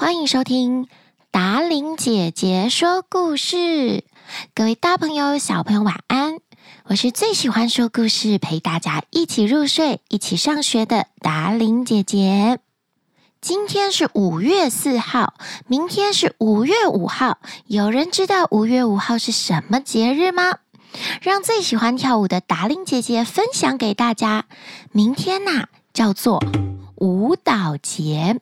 欢迎收听达伶姐姐说故事。各位大朋友、小朋友，晚安！我是最喜欢说故事、陪大家一起入睡、一起上学的达伶姐姐。今天是五月四号，明天是五月五号。有人知道五月五号是什么节日吗？让最喜欢跳舞的达伶姐姐分享给大家。明天呐，叫做舞蹈节。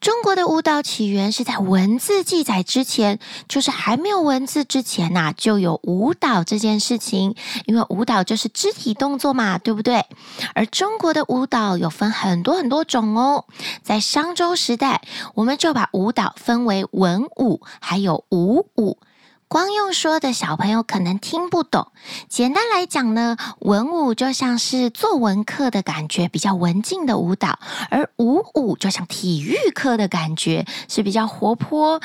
中国的舞蹈起源是在文字记载之前，就是还没有文字之前呐，就有舞蹈这件事情。因为舞蹈就是肢体动作嘛，对不对？而中国的舞蹈有分很多很多种哦。在商周时代，我们就把舞蹈分为文舞还有武舞。光用说的小朋友可能听不懂。简单来讲呢，文舞就像是作文课的感觉，比较文静的舞蹈；而舞舞就像体育课的感觉，是比较活泼。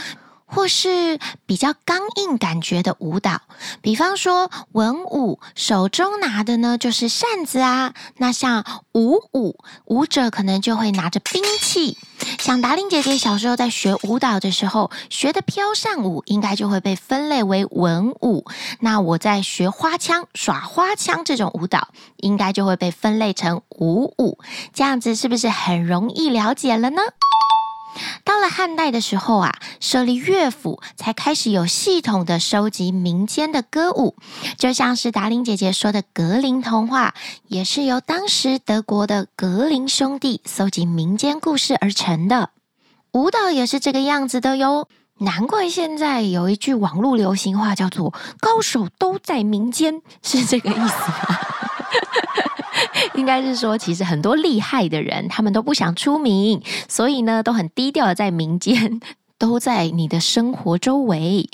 或是比较刚硬感觉的舞蹈，比方说文舞，手中拿的呢就是扇子啊。那像武舞，舞者可能就会拿着兵器。像达令姐姐小时候在学舞蹈的时候，学的飘扇舞应该就会被分类为文舞。那我在学花枪、耍花枪这种舞蹈，应该就会被分类成武舞。这样子是不是很容易了解了呢？到了汉代的时候啊，设立乐府，才开始有系统的收集民间的歌舞，就像是达伶姐姐说的格林童话，也是由当时德国的格林兄弟搜集民间故事而成的。舞蹈也是这个样子的哟，难怪现在有一句网络流行话叫做“高手都在民间”，是这个意思吗？应该是说，其实很多厉害的人，他们都不想出名，所以呢，都很低调的在民间，都在你的生活周围。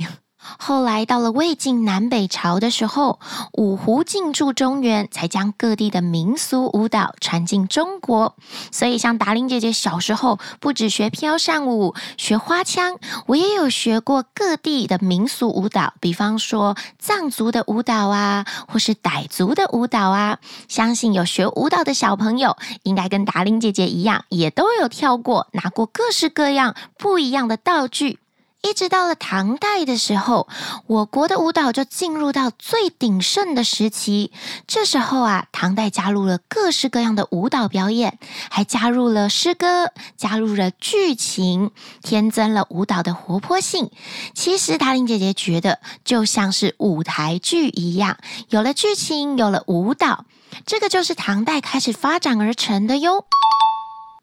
后来到了魏晋南北朝的时候，五胡进驻中原，才将各地的民俗舞蹈传进中国。所以，像达伶姐姐小时候，不止学飘扇舞、学花枪，我也有学过各地的民俗舞蹈，比方说藏族的舞蹈啊，或是傣族的舞蹈啊。相信有学舞蹈的小朋友，应该跟达伶姐姐一样，也都有跳过，拿过各式各样不一样的道具。一直到了唐代的时候，我国的舞蹈就进入到最鼎盛的时期。这时候啊，唐代加入了各式各样的舞蹈表演，还加入了诗歌，加入了剧情，添增了舞蹈的活泼性。其实达令姐姐觉得，就像是舞台剧一样，有了剧情，有了舞蹈，这个就是唐代开始发展而成的哟。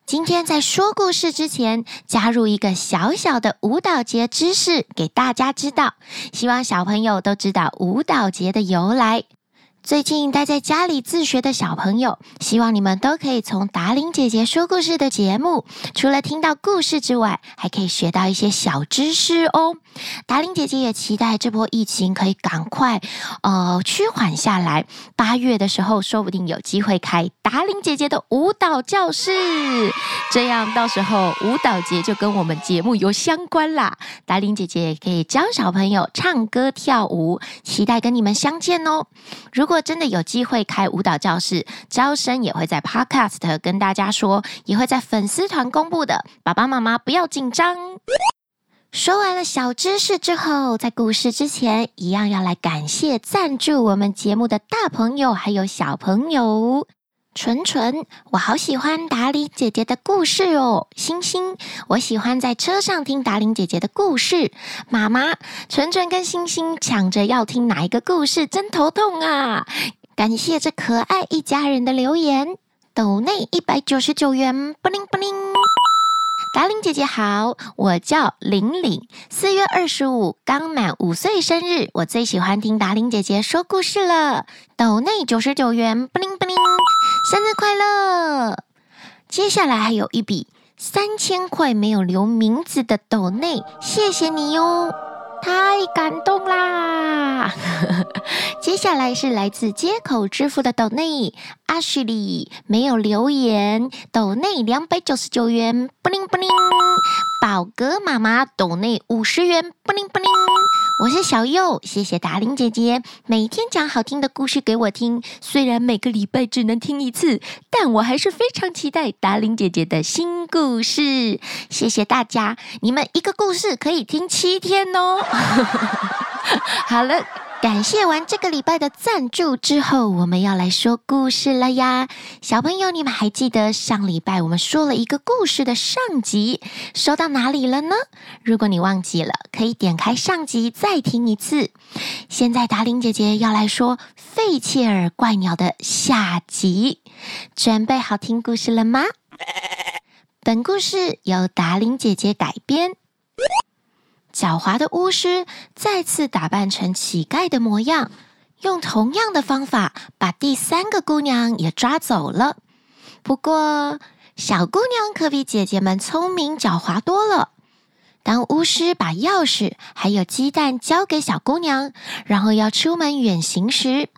今天在说故事之前，加入一个小小的舞蹈节知识给大家知道，希望小朋友都知道舞蹈节的由来。最近待在家里自学的小朋友，希望你们都可以从达玲姐姐说故事的节目，除了听到故事之外，还可以学到一些小知识哦。达玲姐姐也期待这波疫情可以赶快呃趋缓下来，八月的时候说不定有机会开达玲姐姐的舞蹈教室，这样到时候舞蹈节就跟我们节目有相关啦。达玲姐姐也可以教小朋友唱歌跳舞，期待跟你们相见哦。如果果真的有机会开舞蹈教室，招生也会在 Podcast 跟大家说，也会在粉丝团公布的。爸爸妈妈不要紧张。说完了小知识之后，在故事之前，一样要来感谢赞助我们节目的大朋友还有小朋友。纯纯，我好喜欢达伶姐姐的故事哦。星星，我喜欢在车上听达伶姐姐的故事。妈妈，纯纯跟星星抢着要听哪一个故事，真头痛啊！感谢这可爱一家人的留言。斗内一百九十九元，布灵布灵。达伶姐姐好，我叫玲玲，四月二十五刚满五岁生日，我最喜欢听达伶姐姐说故事了。斗内九十九元，布灵布灵，生日快乐！接下来还有一笔三千块没有留名字的斗内，谢谢你哟。太感动啦！接下来是来自街口支付的斗内，阿许里没有留言，斗内两百九十九元，布灵布灵。宝格妈妈斗内五十元，布灵布灵。我是小右，谢谢达令姐姐每天讲好听的故事给我听。虽然每个礼拜只能听一次，但我还是非常期待达令姐姐的新故事。谢谢大家，你们一个故事可以听七天哦。好了。感谢完这个礼拜的赞助之后，我们要来说故事了呀！小朋友，你们还记得上礼拜我们说了一个故事的上集，说到哪里了呢？如果你忘记了，可以点开上集再听一次。现在达伶姐姐要来说费切尔怪鸟的下集，准备好听故事了吗？本故事由达伶姐姐改编。狡猾的巫师再次打扮成乞丐的模样，用同样的方法把第三个姑娘也抓走了。不过，小姑娘可比姐姐们聪明狡猾多了。当巫师把钥匙还有鸡蛋交给小姑娘，然后要出门远行时，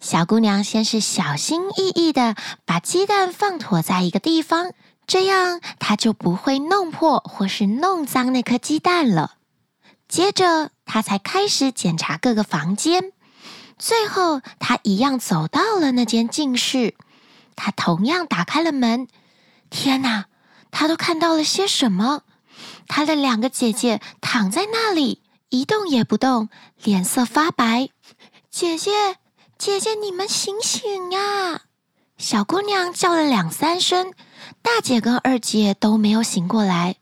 小姑娘先是小心翼翼地把鸡蛋放妥在一个地方，这样她就不会弄破或是弄脏那颗鸡蛋了。接着，他才开始检查各个房间。最后，他一样走到了那间静室。他同样打开了门。天哪，他都看到了些什么？他的两个姐姐躺在那里，一动也不动，脸色发白。姐姐，姐姐，你们醒醒呀！小姑娘叫了两三声，大姐跟二姐都没有醒过来。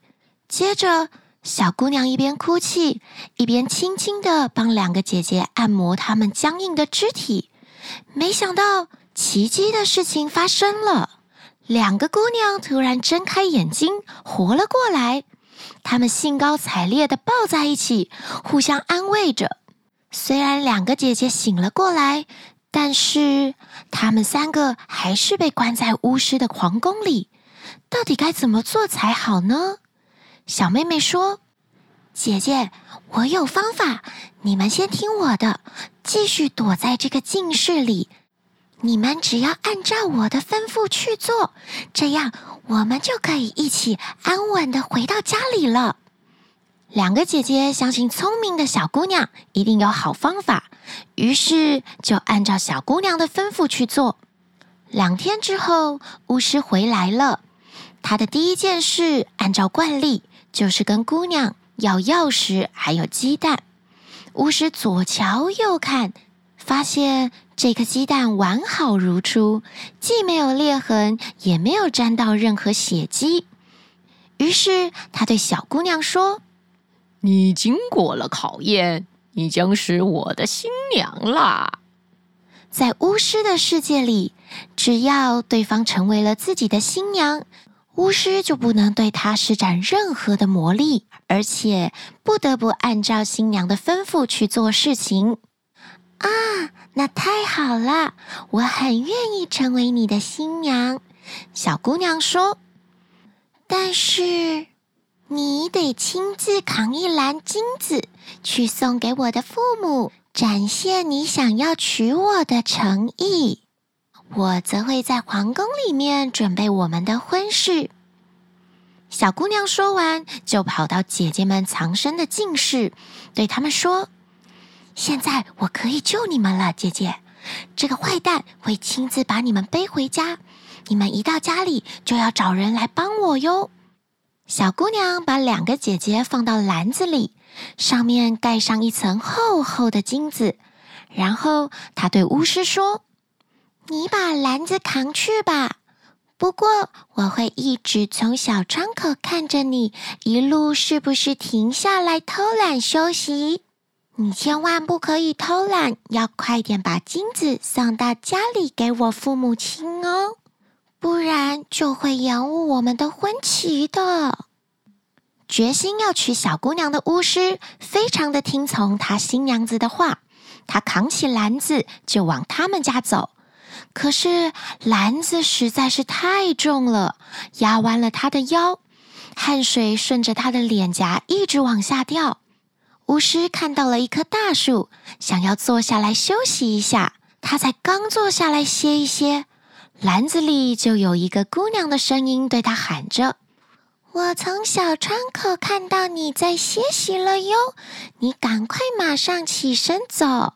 接着，小姑娘一边哭泣，一边轻轻地帮两个姐姐按摩她们僵硬的肢体。没想到，奇迹的事情发生了，两个姑娘突然睁开眼睛，活了过来。她们兴高采烈地抱在一起，互相安慰着。虽然两个姐姐醒了过来，但是她们三个还是被关在巫师的皇宫里。到底该怎么做才好呢？小妹妹说：“姐姐，我有方法，你们先听我的，继续躲在这个静室里。你们只要按照我的吩咐去做，这样我们就可以一起安稳地回到家里了。”两个姐姐相信聪明的小姑娘一定有好方法，于是就按照小姑娘的吩咐去做。两天之后，巫师回来了，他的第一件事，按照惯例。就是跟姑娘要钥匙，还有鸡蛋。巫师左瞧右看，发现这颗鸡蛋完好如初，既没有裂痕，也没有沾到任何血迹。于是他对小姑娘说：“你经过了考验，你将是我的新娘啦。”在巫师的世界里，只要对方成为了自己的新娘。巫师就不能对她施展任何的魔力，而且不得不按照新娘的吩咐去做事情。啊，那太好了！我很愿意成为你的新娘。小姑娘说：“但是你得亲自扛一篮金子去送给我的父母，展现你想要娶我的诚意。”我则会在皇宫里面准备我们的婚事。小姑娘说完，就跑到姐姐们藏身的静室，对她们说：“现在我可以救你们了，姐姐。这个坏蛋会亲自把你们背回家，你们一到家里就要找人来帮我哟。”小姑娘把两个姐姐放到篮子里，上面盖上一层厚厚的金子，然后她对巫师说。你把篮子扛去吧，不过我会一直从小窗口看着你，一路是不是停下来偷懒休息？你千万不可以偷懒，要快点把金子送到家里给我父母亲哦，不然就会延误我们的婚期的。决心要娶小姑娘的巫师，非常的听从他新娘子的话，他扛起篮子就往他们家走。可是篮子实在是太重了，压弯了他的腰，汗水顺着他的脸颊一直往下掉。巫师看到了一棵大树，想要坐下来休息一下。他才刚坐下来歇一歇，篮子里就有一个姑娘的声音对他喊着：“我从小窗口看到你在歇息了哟，你赶快马上起身走。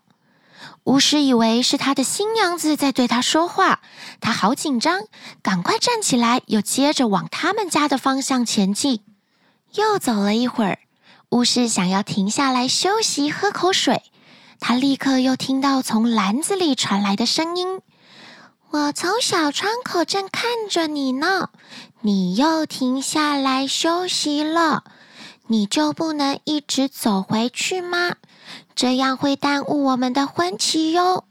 巫师以为是他的新娘子在对他说话，他好紧张，赶快站起来，又接着往他们家的方向前进。又走了一会儿，巫师想要停下来休息、喝口水，他立刻又听到从篮子里传来的声音。我从小窗口正看着你呢，你又停下来休息了，你就不能一直走回去吗？这样会耽误我们的婚期哟。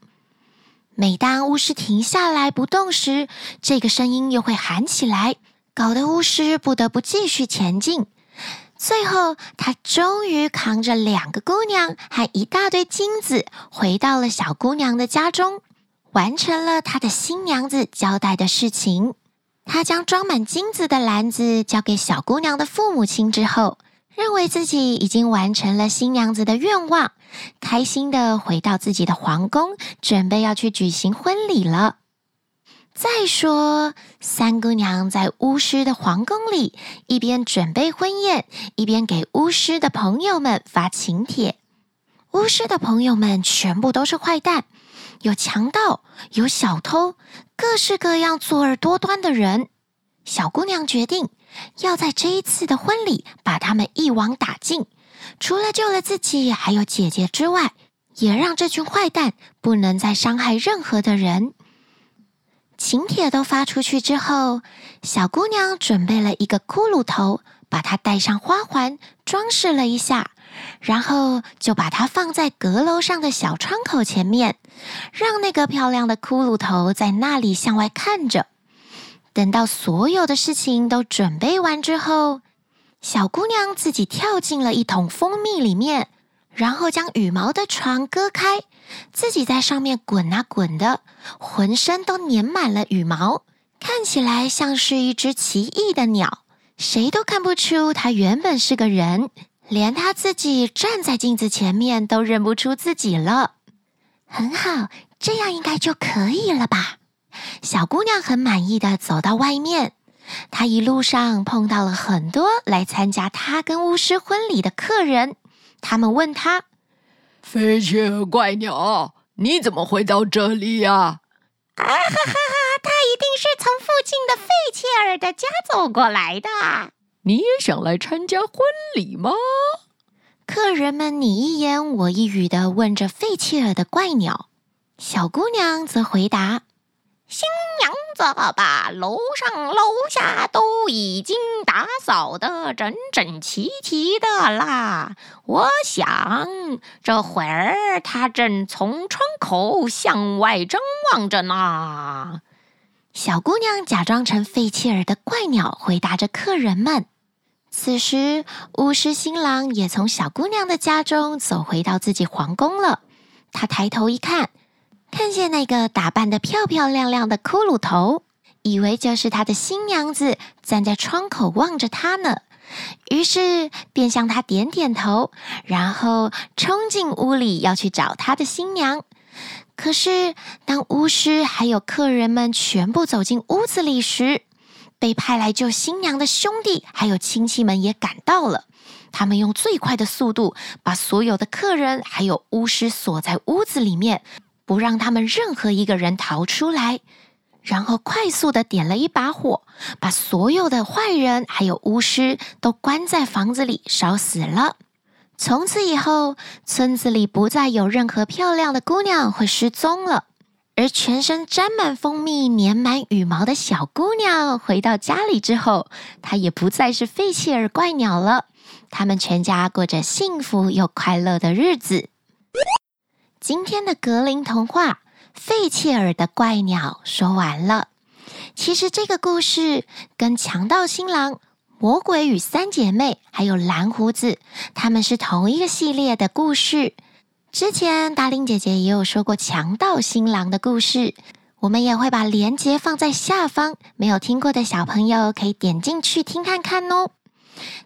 每当巫师停下来不动时，这个声音又会喊起来，搞得巫师不得不继续前进。最后，他终于扛着两个姑娘和一大堆金子，回到了小姑娘的家中。完成了他的新娘子交代的事情，他将装满金子的篮子交给小姑娘的父母亲之后，认为自己已经完成了新娘子的愿望，开心地回到自己的皇宫，准备要去举行婚礼了。再说，三姑娘在巫师的皇宫里，一边准备婚宴，一边给巫师的朋友们发请帖。巫师的朋友们全部都是坏蛋。有强盗，有小偷，各式各样作恶多端的人。小姑娘决定要在这一次的婚礼把他们一网打尽，除了救了自己还有姐姐之外，也让这群坏蛋不能再伤害任何的人。请帖都发出去之后，小姑娘准备了一个骷髅头，把它戴上花环，装饰了一下。然后就把它放在阁楼上的小窗口前面，让那个漂亮的骷髅头在那里向外看着。等到所有的事情都准备完之后，小姑娘自己跳进了一桶蜂蜜里面，然后将羽毛的床割开，自己在上面滚啊滚的，浑身都粘满了羽毛，看起来像是一只奇异的鸟，谁都看不出它原本是个人。连它自己站在镜子前面都认不出自己了。很好，这样应该就可以了吧？小姑娘很满意的走到外面。她一路上碰到了很多来参加她跟巫师婚礼的客人。他们问她：“费切尔怪鸟，你怎么会到这里呀？”啊哈哈哈！他一定是从附近的费切尔的家走过来的。你也想来参加婚礼吗？客人们你一言我一语地问着费切尔的怪鸟，小姑娘则回答：“新娘子把楼上楼下都已经打扫得整整齐齐的啦。我想这会儿她正从窗口向外张望着呢。”小姑娘假装成费切尔的怪鸟，回答着客人们。此时，巫师新郎也从小姑娘的家中走回到自己皇宫了。他抬头一看，看见那个打扮得漂漂亮亮的骷髅头，以为就是他的新娘子站在窗口望着他呢。于是便向他点点头，然后冲进屋里要去找他的新娘。可是，当巫师还有客人们全部走进屋子里时，被派来救新娘的兄弟还有亲戚们也赶到了，他们用最快的速度把所有的客人还有巫师锁在屋子里面，不让他们任何一个人逃出来，然后快速的点了一把火，把所有的坏人还有巫师都关在房子里烧死了。从此以后，村子里不再有任何漂亮的姑娘会失踪了。而全身沾满蜂蜜、粘满羽毛的小姑娘回到家里之后，她也不再是费切尔怪鸟了。他们全家过着幸福又快乐的日子。今天的格林童话《费切尔的怪鸟》说完了。其实这个故事跟强盗新郎、魔鬼与三姐妹还有蓝胡子，他们是同一个系列的故事。之前达令姐姐也有说过强盗新郎的故事，我们也会把链接放在下方，没有听过的小朋友可以点进去听看看哦。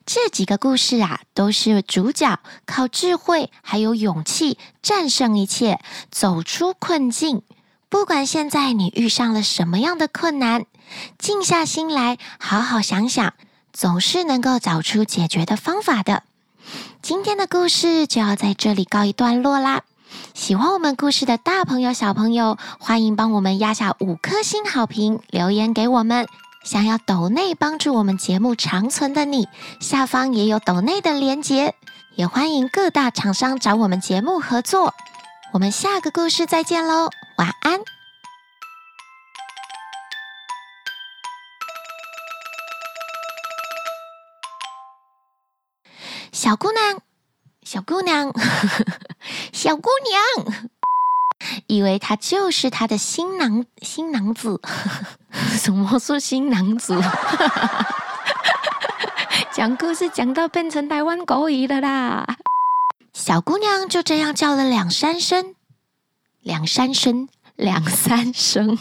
这几个故事啊，都是主角靠智慧还有勇气战胜一切，走出困境。不管现在你遇上了什么样的困难，静下心来，好好想想，总是能够找出解决的方法的。今天的故事就要在这里告一段落啦。喜欢我们故事的大朋友、小朋友，欢迎帮我们压下五颗星好评，留言给我们。想要抖内帮助我们节目长存的你，下方也有抖内的连结。也欢迎各大厂商找我们节目合作。我们下个故事再见喽，晚安。小姑娘，小姑娘，小姑娘，以为他就是他的新郎新娘子。呵呵什么是新娘子？讲故事讲到变成台湾狗语了啦！小姑娘就这样叫了两三声，两三声，两三声。